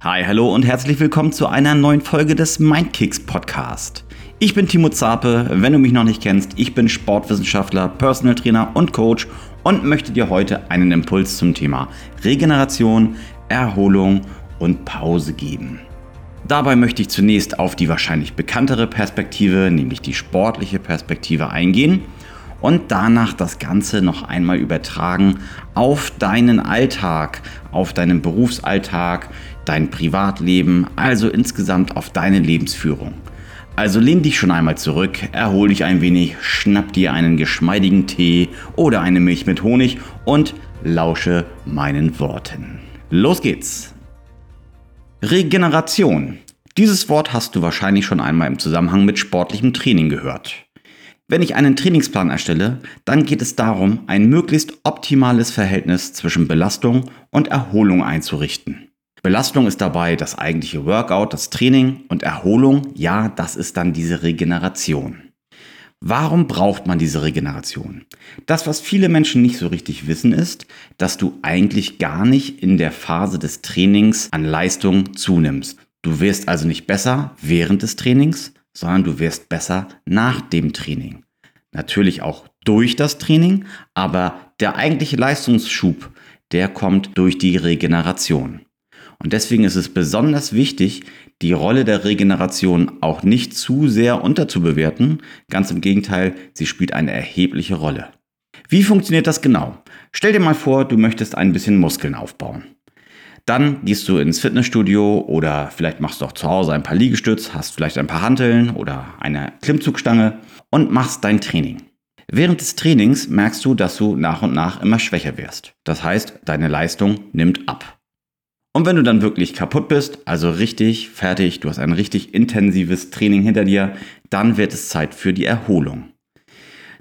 Hi, hallo und herzlich willkommen zu einer neuen Folge des Mindkicks Podcast. Ich bin Timo Zape, wenn du mich noch nicht kennst, ich bin Sportwissenschaftler, Personal Trainer und Coach und möchte dir heute einen Impuls zum Thema Regeneration, Erholung und Pause geben. Dabei möchte ich zunächst auf die wahrscheinlich bekanntere Perspektive, nämlich die sportliche Perspektive eingehen und danach das Ganze noch einmal übertragen auf deinen Alltag, auf deinen Berufsalltag, dein Privatleben, also insgesamt auf deine Lebensführung. Also lehn dich schon einmal zurück, erhol dich ein wenig, schnapp dir einen geschmeidigen Tee oder eine Milch mit Honig und lausche meinen Worten. Los geht's! Regeneration. Dieses Wort hast du wahrscheinlich schon einmal im Zusammenhang mit sportlichem Training gehört. Wenn ich einen Trainingsplan erstelle, dann geht es darum, ein möglichst optimales Verhältnis zwischen Belastung und Erholung einzurichten. Belastung ist dabei das eigentliche Workout, das Training und Erholung, ja, das ist dann diese Regeneration. Warum braucht man diese Regeneration? Das, was viele Menschen nicht so richtig wissen, ist, dass du eigentlich gar nicht in der Phase des Trainings an Leistung zunimmst. Du wirst also nicht besser während des Trainings, sondern du wirst besser nach dem Training. Natürlich auch durch das Training, aber der eigentliche Leistungsschub, der kommt durch die Regeneration. Und deswegen ist es besonders wichtig, die Rolle der Regeneration auch nicht zu sehr unterzubewerten. Ganz im Gegenteil, sie spielt eine erhebliche Rolle. Wie funktioniert das genau? Stell dir mal vor, du möchtest ein bisschen Muskeln aufbauen. Dann gehst du ins Fitnessstudio oder vielleicht machst du auch zu Hause ein paar Liegestütz, hast vielleicht ein paar Hanteln oder eine Klimmzugstange und machst dein Training. Während des Trainings merkst du, dass du nach und nach immer schwächer wirst. Das heißt, deine Leistung nimmt ab. Und wenn du dann wirklich kaputt bist, also richtig fertig, du hast ein richtig intensives Training hinter dir, dann wird es Zeit für die Erholung.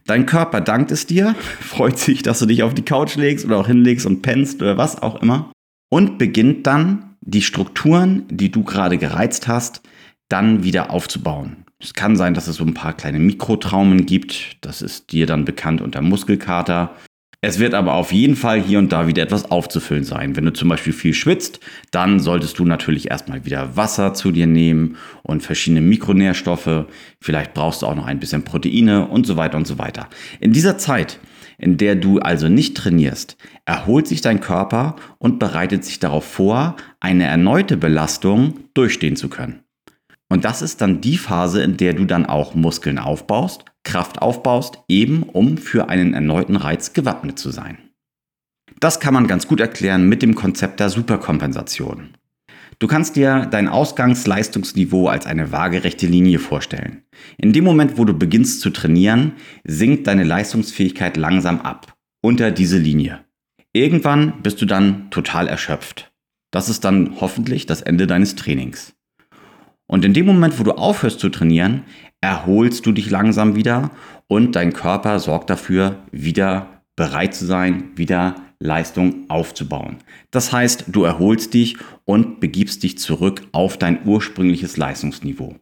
Dein Körper dankt es dir, freut sich, dass du dich auf die Couch legst oder auch hinlegst und pennst oder was auch immer und beginnt dann die Strukturen, die du gerade gereizt hast, dann wieder aufzubauen. Es kann sein, dass es so ein paar kleine Mikrotraumen gibt. Das ist dir dann bekannt unter Muskelkater. Es wird aber auf jeden Fall hier und da wieder etwas aufzufüllen sein. Wenn du zum Beispiel viel schwitzt, dann solltest du natürlich erstmal wieder Wasser zu dir nehmen und verschiedene Mikronährstoffe. Vielleicht brauchst du auch noch ein bisschen Proteine und so weiter und so weiter. In dieser Zeit, in der du also nicht trainierst, erholt sich dein Körper und bereitet sich darauf vor, eine erneute Belastung durchstehen zu können. Und das ist dann die Phase, in der du dann auch Muskeln aufbaust, Kraft aufbaust, eben um für einen erneuten Reiz gewappnet zu sein. Das kann man ganz gut erklären mit dem Konzept der Superkompensation. Du kannst dir dein Ausgangsleistungsniveau als eine waagerechte Linie vorstellen. In dem Moment, wo du beginnst zu trainieren, sinkt deine Leistungsfähigkeit langsam ab, unter diese Linie. Irgendwann bist du dann total erschöpft. Das ist dann hoffentlich das Ende deines Trainings. Und in dem Moment, wo du aufhörst zu trainieren, erholst du dich langsam wieder und dein Körper sorgt dafür, wieder bereit zu sein, wieder Leistung aufzubauen. Das heißt, du erholst dich und begibst dich zurück auf dein ursprüngliches Leistungsniveau.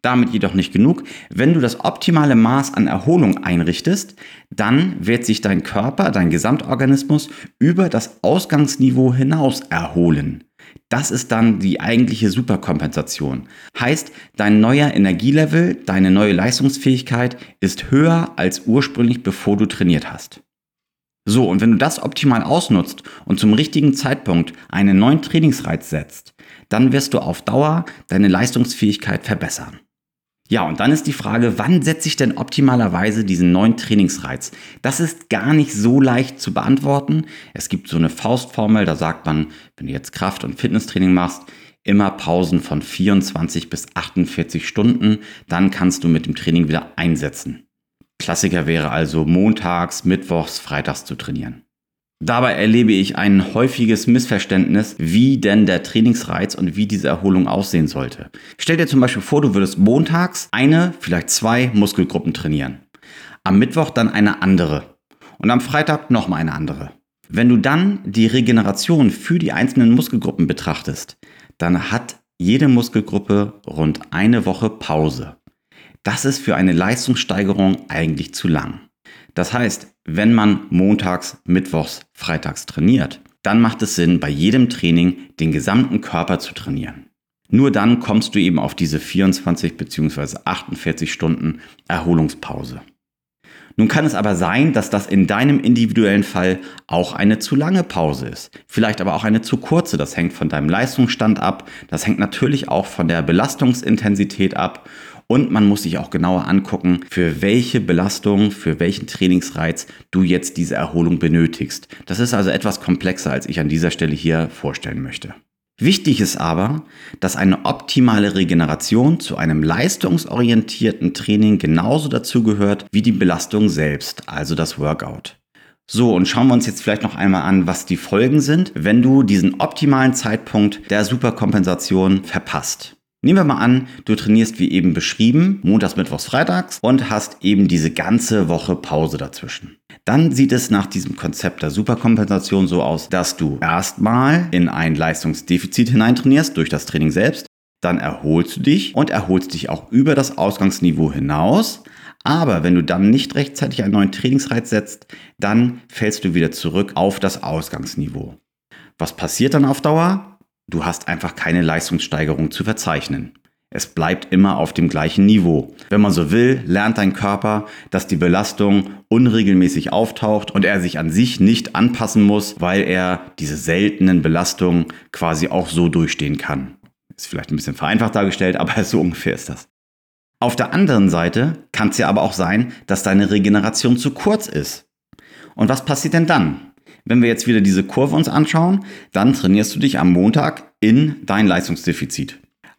Damit jedoch nicht genug. Wenn du das optimale Maß an Erholung einrichtest, dann wird sich dein Körper, dein Gesamtorganismus über das Ausgangsniveau hinaus erholen. Das ist dann die eigentliche Superkompensation. Heißt, dein neuer Energielevel, deine neue Leistungsfähigkeit ist höher als ursprünglich, bevor du trainiert hast. So, und wenn du das optimal ausnutzt und zum richtigen Zeitpunkt einen neuen Trainingsreiz setzt, dann wirst du auf Dauer deine Leistungsfähigkeit verbessern. Ja, und dann ist die Frage, wann setze ich denn optimalerweise diesen neuen Trainingsreiz? Das ist gar nicht so leicht zu beantworten. Es gibt so eine Faustformel, da sagt man, wenn du jetzt Kraft- und Fitnesstraining machst, immer Pausen von 24 bis 48 Stunden, dann kannst du mit dem Training wieder einsetzen. Klassiker wäre also montags, mittwochs, freitags zu trainieren. Dabei erlebe ich ein häufiges Missverständnis, wie denn der Trainingsreiz und wie diese Erholung aussehen sollte. Stell dir zum Beispiel vor, du würdest montags eine, vielleicht zwei Muskelgruppen trainieren. Am Mittwoch dann eine andere. Und am Freitag nochmal eine andere. Wenn du dann die Regeneration für die einzelnen Muskelgruppen betrachtest, dann hat jede Muskelgruppe rund eine Woche Pause. Das ist für eine Leistungssteigerung eigentlich zu lang. Das heißt, wenn man montags, mittwochs, freitags trainiert dann macht es Sinn, bei jedem Training den gesamten Körper zu trainieren. Nur dann kommst du eben auf diese 24 bzw. 48 Stunden Erholungspause. Nun kann es aber sein, dass das in deinem individuellen Fall auch eine zu lange Pause ist. Vielleicht aber auch eine zu kurze. Das hängt von deinem Leistungsstand ab. Das hängt natürlich auch von der Belastungsintensität ab. Und man muss sich auch genauer angucken, für welche Belastung, für welchen Trainingsreiz du jetzt diese Erholung benötigst. Das ist also etwas komplexer, als ich an dieser Stelle hier vorstellen möchte. Wichtig ist aber, dass eine optimale Regeneration zu einem leistungsorientierten Training genauso dazugehört wie die Belastung selbst, also das Workout. So, und schauen wir uns jetzt vielleicht noch einmal an, was die Folgen sind, wenn du diesen optimalen Zeitpunkt der Superkompensation verpasst. Nehmen wir mal an, du trainierst wie eben beschrieben, montags, mittwochs, freitags und hast eben diese ganze Woche Pause dazwischen. Dann sieht es nach diesem Konzept der Superkompensation so aus, dass du erstmal in ein Leistungsdefizit hineintrainierst durch das Training selbst, dann erholst du dich und erholst dich auch über das Ausgangsniveau hinaus. Aber wenn du dann nicht rechtzeitig einen neuen Trainingsreiz setzt, dann fällst du wieder zurück auf das Ausgangsniveau. Was passiert dann auf Dauer? Du hast einfach keine Leistungssteigerung zu verzeichnen. Es bleibt immer auf dem gleichen Niveau. Wenn man so will, lernt dein Körper, dass die Belastung unregelmäßig auftaucht und er sich an sich nicht anpassen muss, weil er diese seltenen Belastungen quasi auch so durchstehen kann. Ist vielleicht ein bisschen vereinfacht dargestellt, aber so ungefähr ist das. Auf der anderen Seite kann es ja aber auch sein, dass deine Regeneration zu kurz ist. Und was passiert denn dann? Wenn wir jetzt wieder diese Kurve uns anschauen, dann trainierst du dich am Montag in dein Leistungsdefizit.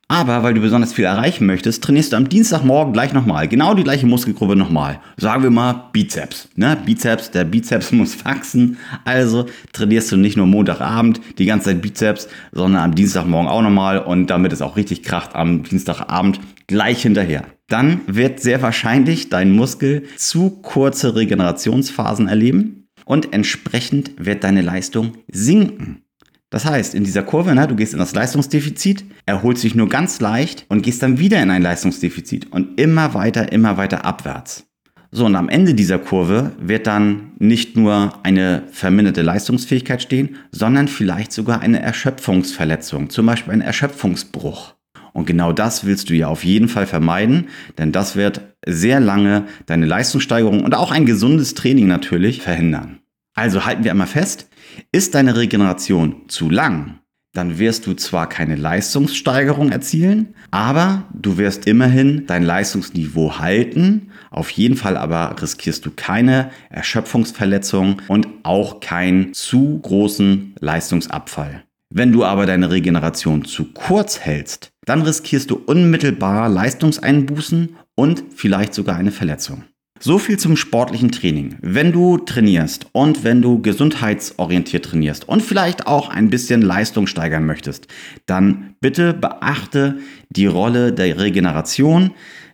Aber weil du besonders viel erreichen möchtest, trainierst du am Dienstagmorgen gleich nochmal, genau die gleiche Muskelgruppe nochmal. Sagen wir mal Bizeps. Ne? Bizeps, der Bizeps muss wachsen. Also trainierst du nicht nur Montagabend die ganze Zeit Bizeps, sondern am Dienstagmorgen auch nochmal und damit es auch richtig kracht am Dienstagabend gleich hinterher. Dann wird sehr wahrscheinlich dein Muskel zu kurze Regenerationsphasen erleben und entsprechend wird deine Leistung sinken. Das heißt, in dieser Kurve, ne, du gehst in das Leistungsdefizit, erholst dich nur ganz leicht und gehst dann wieder in ein Leistungsdefizit und immer weiter, immer weiter abwärts. So, und am Ende dieser Kurve wird dann nicht nur eine verminderte Leistungsfähigkeit stehen, sondern vielleicht sogar eine Erschöpfungsverletzung, zum Beispiel ein Erschöpfungsbruch. Und genau das willst du ja auf jeden Fall vermeiden, denn das wird sehr lange deine Leistungssteigerung und auch ein gesundes Training natürlich verhindern. Also halten wir einmal fest, ist deine Regeneration zu lang, dann wirst du zwar keine Leistungssteigerung erzielen, aber du wirst immerhin dein Leistungsniveau halten. Auf jeden Fall aber riskierst du keine Erschöpfungsverletzung und auch keinen zu großen Leistungsabfall. Wenn du aber deine Regeneration zu kurz hältst, dann riskierst du unmittelbar Leistungseinbußen und vielleicht sogar eine Verletzung. So viel zum sportlichen Training. Wenn du trainierst und wenn du gesundheitsorientiert trainierst und vielleicht auch ein bisschen Leistung steigern möchtest, dann bitte beachte die Rolle der Regeneration.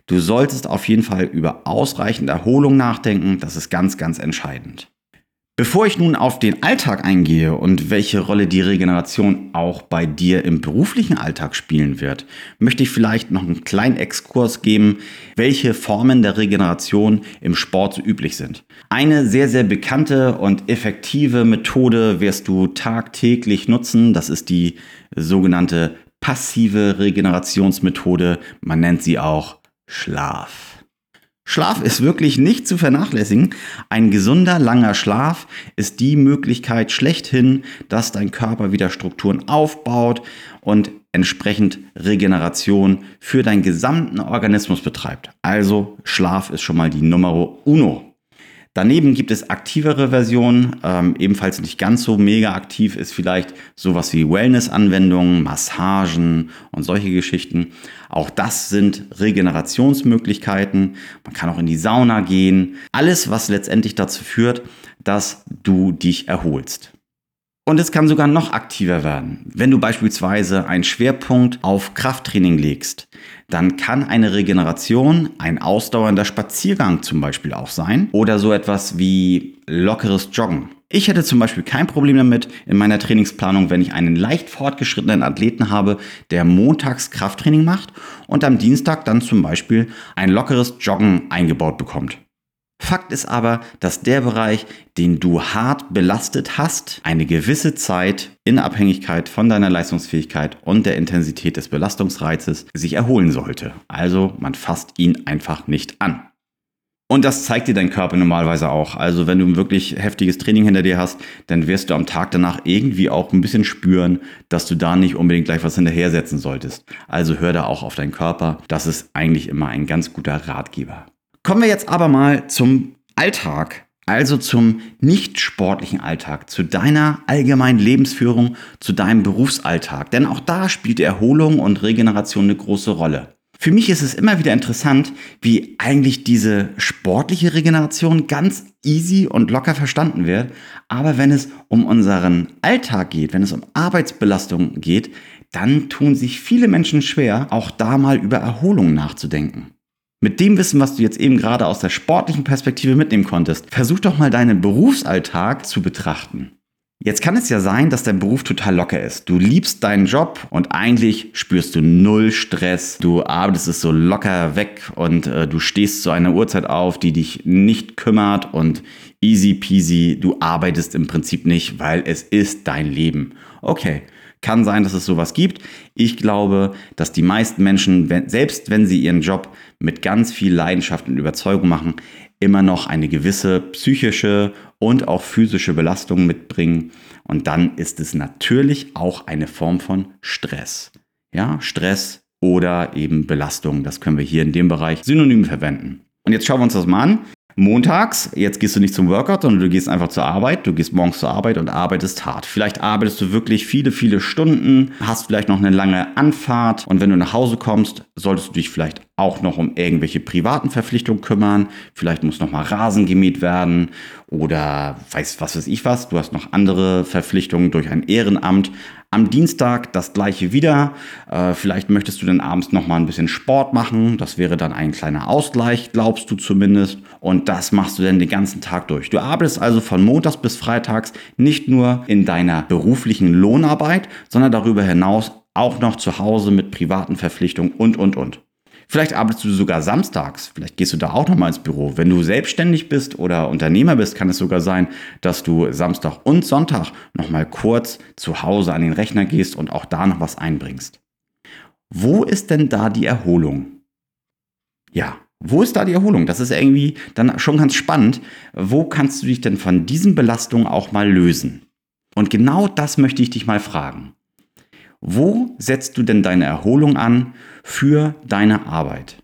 Du solltest auf jeden Fall über ausreichend Erholung nachdenken. Das ist ganz, ganz entscheidend. Bevor ich nun auf den Alltag eingehe und welche Rolle die Regeneration auch bei dir im beruflichen Alltag spielen wird, möchte ich vielleicht noch einen kleinen Exkurs geben, welche Formen der Regeneration im Sport so üblich sind. Eine sehr, sehr bekannte und effektive Methode wirst du tagtäglich nutzen. Das ist die sogenannte passive Regenerationsmethode. Man nennt sie auch Schlaf. Schlaf ist wirklich nicht zu vernachlässigen. Ein gesunder, langer Schlaf ist die Möglichkeit schlechthin, dass dein Körper wieder Strukturen aufbaut und entsprechend Regeneration für deinen gesamten Organismus betreibt. Also Schlaf ist schon mal die Nummer uno. Daneben gibt es aktivere Versionen, ähm, ebenfalls nicht ganz so mega aktiv ist vielleicht sowas wie Wellness-Anwendungen, Massagen und solche Geschichten. Auch das sind Regenerationsmöglichkeiten. Man kann auch in die Sauna gehen. Alles, was letztendlich dazu führt, dass du dich erholst. Und es kann sogar noch aktiver werden. Wenn du beispielsweise einen Schwerpunkt auf Krafttraining legst, dann kann eine Regeneration ein ausdauernder Spaziergang zum Beispiel auch sein oder so etwas wie lockeres Joggen. Ich hätte zum Beispiel kein Problem damit in meiner Trainingsplanung, wenn ich einen leicht fortgeschrittenen Athleten habe, der montags Krafttraining macht und am Dienstag dann zum Beispiel ein lockeres Joggen eingebaut bekommt. Fakt ist aber, dass der Bereich, den du hart belastet hast, eine gewisse Zeit in Abhängigkeit von deiner Leistungsfähigkeit und der Intensität des Belastungsreizes sich erholen sollte. Also man fasst ihn einfach nicht an. Und das zeigt dir dein Körper normalerweise auch. Also wenn du ein wirklich heftiges Training hinter dir hast, dann wirst du am Tag danach irgendwie auch ein bisschen spüren, dass du da nicht unbedingt gleich was hinterher setzen solltest. Also hör da auch auf deinen Körper. Das ist eigentlich immer ein ganz guter Ratgeber. Kommen wir jetzt aber mal zum Alltag, also zum nicht sportlichen Alltag, zu deiner allgemeinen Lebensführung, zu deinem Berufsalltag. Denn auch da spielt Erholung und Regeneration eine große Rolle. Für mich ist es immer wieder interessant, wie eigentlich diese sportliche Regeneration ganz easy und locker verstanden wird. Aber wenn es um unseren Alltag geht, wenn es um Arbeitsbelastung geht, dann tun sich viele Menschen schwer, auch da mal über Erholung nachzudenken. Mit dem Wissen, was du jetzt eben gerade aus der sportlichen Perspektive mitnehmen konntest, versuch doch mal deinen Berufsalltag zu betrachten. Jetzt kann es ja sein, dass dein Beruf total locker ist. Du liebst deinen Job und eigentlich spürst du null Stress. Du arbeitest es so locker weg und äh, du stehst zu einer Uhrzeit auf, die dich nicht kümmert und easy peasy. Du arbeitest im Prinzip nicht, weil es ist dein Leben. Okay, kann sein, dass es sowas gibt. Ich glaube, dass die meisten Menschen, wenn, selbst wenn sie ihren Job mit ganz viel Leidenschaft und Überzeugung machen, immer noch eine gewisse psychische und auch physische Belastung mitbringen. Und dann ist es natürlich auch eine Form von Stress. Ja, Stress oder eben Belastung. Das können wir hier in dem Bereich synonym verwenden. Und jetzt schauen wir uns das mal an montags, jetzt gehst du nicht zum Workout, sondern du gehst einfach zur Arbeit, du gehst morgens zur Arbeit und arbeitest hart. Vielleicht arbeitest du wirklich viele, viele Stunden, hast vielleicht noch eine lange Anfahrt und wenn du nach Hause kommst, solltest du dich vielleicht auch noch um irgendwelche privaten Verpflichtungen kümmern. Vielleicht muss noch mal Rasen gemäht werden oder weiß was weiß ich was. Du hast noch andere Verpflichtungen durch ein Ehrenamt. Am Dienstag das gleiche wieder. Äh, vielleicht möchtest du dann abends noch mal ein bisschen Sport machen. Das wäre dann ein kleiner Ausgleich, glaubst du zumindest. Und das machst du dann den ganzen Tag durch. Du arbeitest also von Montags bis Freitags nicht nur in deiner beruflichen Lohnarbeit, sondern darüber hinaus auch noch zu Hause mit privaten Verpflichtungen und, und, und. Vielleicht arbeitest du sogar samstags. Vielleicht gehst du da auch nochmal ins Büro. Wenn du selbstständig bist oder Unternehmer bist, kann es sogar sein, dass du Samstag und Sonntag nochmal kurz zu Hause an den Rechner gehst und auch da noch was einbringst. Wo ist denn da die Erholung? Ja, wo ist da die Erholung? Das ist irgendwie dann schon ganz spannend. Wo kannst du dich denn von diesen Belastungen auch mal lösen? Und genau das möchte ich dich mal fragen. Wo setzt du denn deine Erholung an für deine Arbeit?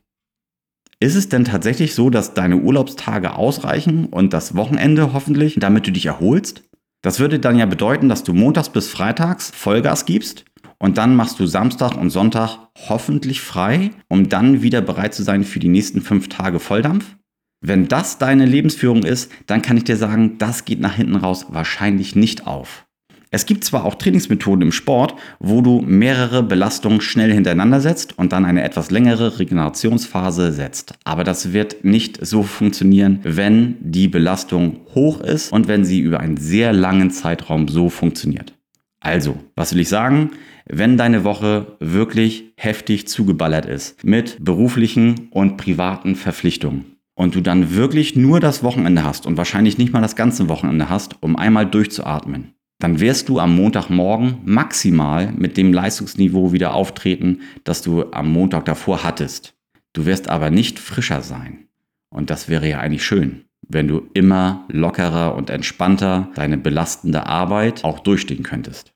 Ist es denn tatsächlich so, dass deine Urlaubstage ausreichen und das Wochenende hoffentlich, damit du dich erholst? Das würde dann ja bedeuten, dass du montags bis freitags Vollgas gibst und dann machst du Samstag und Sonntag hoffentlich frei, um dann wieder bereit zu sein für die nächsten fünf Tage Volldampf? Wenn das deine Lebensführung ist, dann kann ich dir sagen, das geht nach hinten raus wahrscheinlich nicht auf. Es gibt zwar auch Trainingsmethoden im Sport, wo du mehrere Belastungen schnell hintereinander setzt und dann eine etwas längere Regenerationsphase setzt. Aber das wird nicht so funktionieren, wenn die Belastung hoch ist und wenn sie über einen sehr langen Zeitraum so funktioniert. Also, was will ich sagen? Wenn deine Woche wirklich heftig zugeballert ist mit beruflichen und privaten Verpflichtungen und du dann wirklich nur das Wochenende hast und wahrscheinlich nicht mal das ganze Wochenende hast, um einmal durchzuatmen, dann wirst du am Montagmorgen maximal mit dem Leistungsniveau wieder auftreten, das du am Montag davor hattest. Du wirst aber nicht frischer sein. Und das wäre ja eigentlich schön, wenn du immer lockerer und entspannter deine belastende Arbeit auch durchstehen könntest.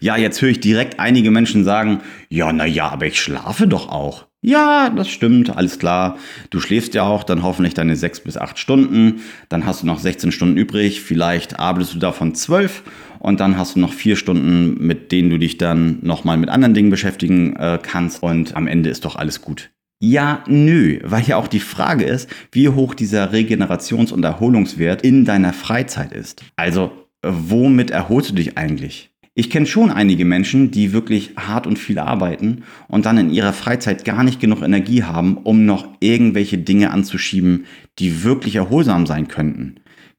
Ja, jetzt höre ich direkt einige Menschen sagen, ja, na ja, aber ich schlafe doch auch. Ja, das stimmt, alles klar. Du schläfst ja auch dann hoffentlich deine sechs bis acht Stunden. Dann hast du noch 16 Stunden übrig. Vielleicht arbeitest du davon zwölf und dann hast du noch vier Stunden, mit denen du dich dann nochmal mit anderen Dingen beschäftigen äh, kannst. Und am Ende ist doch alles gut. Ja, nö, weil ja auch die Frage ist, wie hoch dieser Regenerations- und Erholungswert in deiner Freizeit ist. Also, womit erholst du dich eigentlich? Ich kenne schon einige Menschen, die wirklich hart und viel arbeiten und dann in ihrer Freizeit gar nicht genug Energie haben, um noch irgendwelche Dinge anzuschieben, die wirklich erholsam sein könnten.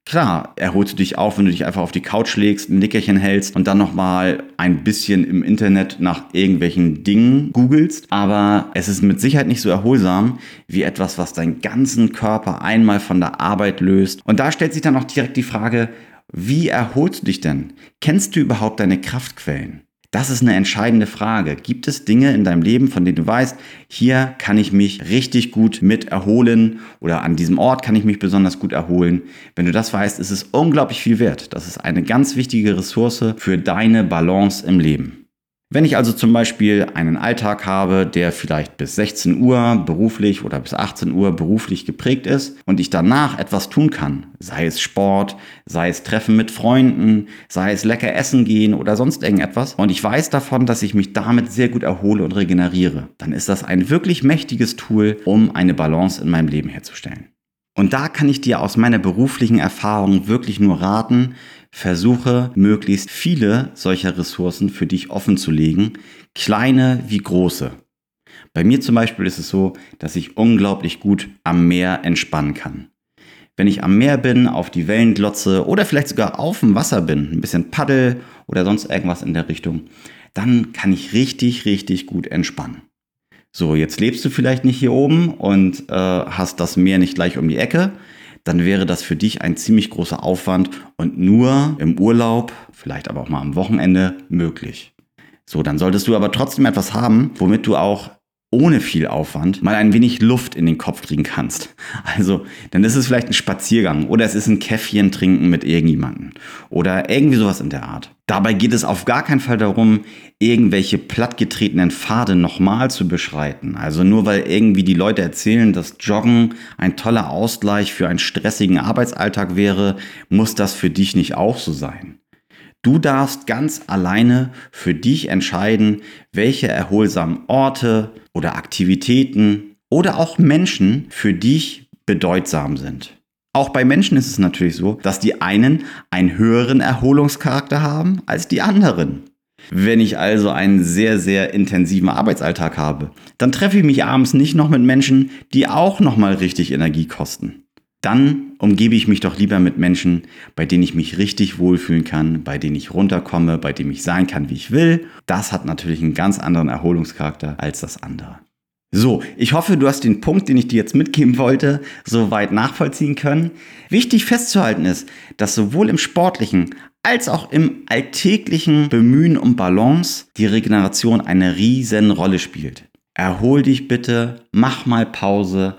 Klar, erholst du dich auf, wenn du dich einfach auf die Couch legst, ein Nickerchen hältst und dann nochmal ein bisschen im Internet nach irgendwelchen Dingen googelst. Aber es ist mit Sicherheit nicht so erholsam wie etwas, was deinen ganzen Körper einmal von der Arbeit löst. Und da stellt sich dann auch direkt die Frage, wie erholst du dich denn? Kennst du überhaupt deine Kraftquellen? Das ist eine entscheidende Frage. Gibt es Dinge in deinem Leben, von denen du weißt, hier kann ich mich richtig gut mit erholen oder an diesem Ort kann ich mich besonders gut erholen? Wenn du das weißt, ist es unglaublich viel wert. Das ist eine ganz wichtige Ressource für deine Balance im Leben. Wenn ich also zum Beispiel einen Alltag habe, der vielleicht bis 16 Uhr beruflich oder bis 18 Uhr beruflich geprägt ist und ich danach etwas tun kann, sei es Sport, sei es Treffen mit Freunden, sei es lecker essen gehen oder sonst irgendetwas, und ich weiß davon, dass ich mich damit sehr gut erhole und regeneriere, dann ist das ein wirklich mächtiges Tool, um eine Balance in meinem Leben herzustellen. Und da kann ich dir aus meiner beruflichen Erfahrung wirklich nur raten, versuche möglichst viele solcher Ressourcen für dich offen zu legen, kleine wie große. Bei mir zum Beispiel ist es so, dass ich unglaublich gut am Meer entspannen kann. Wenn ich am Meer bin, auf die Wellen glotze oder vielleicht sogar auf dem Wasser bin, ein bisschen paddel oder sonst irgendwas in der Richtung, dann kann ich richtig, richtig gut entspannen. So, jetzt lebst du vielleicht nicht hier oben und äh, hast das Meer nicht gleich um die Ecke, dann wäre das für dich ein ziemlich großer Aufwand und nur im Urlaub, vielleicht aber auch mal am Wochenende möglich. So, dann solltest du aber trotzdem etwas haben, womit du auch ohne viel Aufwand mal ein wenig Luft in den Kopf kriegen kannst. Also, dann ist es vielleicht ein Spaziergang oder es ist ein Käffchen trinken mit irgendjemandem oder irgendwie sowas in der Art. Dabei geht es auf gar keinen Fall darum, irgendwelche plattgetretenen Pfade nochmal zu beschreiten. Also nur weil irgendwie die Leute erzählen, dass Joggen ein toller Ausgleich für einen stressigen Arbeitsalltag wäre, muss das für dich nicht auch so sein. Du darfst ganz alleine für dich entscheiden, welche erholsamen Orte oder Aktivitäten oder auch Menschen für dich bedeutsam sind. Auch bei Menschen ist es natürlich so, dass die einen einen höheren Erholungscharakter haben als die anderen. Wenn ich also einen sehr, sehr intensiven Arbeitsalltag habe, dann treffe ich mich abends nicht noch mit Menschen, die auch nochmal richtig Energie kosten dann umgebe ich mich doch lieber mit Menschen, bei denen ich mich richtig wohlfühlen kann, bei denen ich runterkomme, bei denen ich sein kann, wie ich will. Das hat natürlich einen ganz anderen Erholungscharakter als das andere. So, ich hoffe, du hast den Punkt, den ich dir jetzt mitgeben wollte, soweit nachvollziehen können. Wichtig festzuhalten ist, dass sowohl im sportlichen als auch im alltäglichen Bemühen um Balance die Regeneration eine riesen Rolle spielt. Erhol dich bitte, mach mal Pause,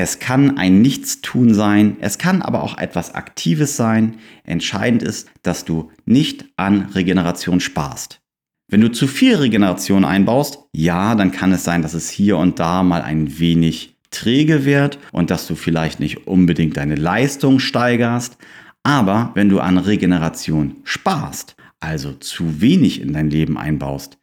es kann ein Nichtstun sein, es kann aber auch etwas Aktives sein. Entscheidend ist, dass du nicht an Regeneration sparst. Wenn du zu viel Regeneration einbaust, ja, dann kann es sein, dass es hier und da mal ein wenig träge wird und dass du vielleicht nicht unbedingt deine Leistung steigerst. Aber wenn du an Regeneration sparst, also zu wenig in dein Leben einbaust,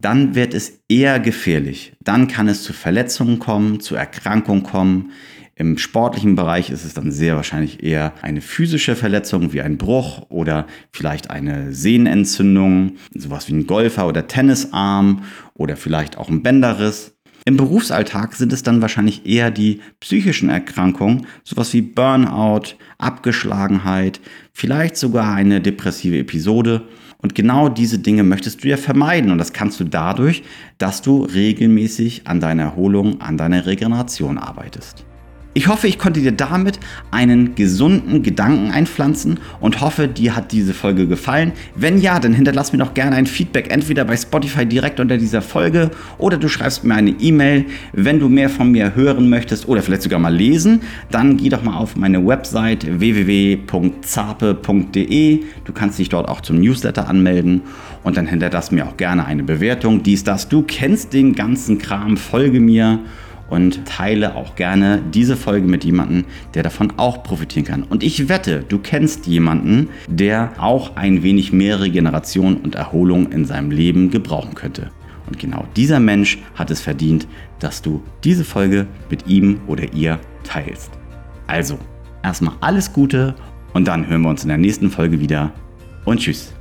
dann wird es eher gefährlich. Dann kann es zu Verletzungen kommen, zu Erkrankungen kommen. Im sportlichen Bereich ist es dann sehr wahrscheinlich eher eine physische Verletzung wie ein Bruch oder vielleicht eine Sehnenentzündung, sowas wie ein Golfer oder Tennisarm oder vielleicht auch ein Bänderriss. Im Berufsalltag sind es dann wahrscheinlich eher die psychischen Erkrankungen, sowas wie Burnout, Abgeschlagenheit, vielleicht sogar eine depressive Episode und genau diese Dinge möchtest du ja vermeiden. Und das kannst du dadurch, dass du regelmäßig an deiner Erholung, an deiner Regeneration arbeitest. Ich hoffe, ich konnte dir damit einen gesunden Gedanken einpflanzen und hoffe, dir hat diese Folge gefallen. Wenn ja, dann hinterlass mir doch gerne ein Feedback, entweder bei Spotify direkt unter dieser Folge oder du schreibst mir eine E-Mail. Wenn du mehr von mir hören möchtest oder vielleicht sogar mal lesen, dann geh doch mal auf meine Website www.zape.de. Du kannst dich dort auch zum Newsletter anmelden und dann hinterlass mir auch gerne eine Bewertung. Dies, das, du kennst den ganzen Kram, folge mir und teile auch gerne diese Folge mit jemandem, der davon auch profitieren kann. Und ich wette, du kennst jemanden, der auch ein wenig mehr Regeneration und Erholung in seinem Leben gebrauchen könnte. Und genau dieser Mensch hat es verdient, dass du diese Folge mit ihm oder ihr teilst. Also, erstmal alles Gute und dann hören wir uns in der nächsten Folge wieder und tschüss.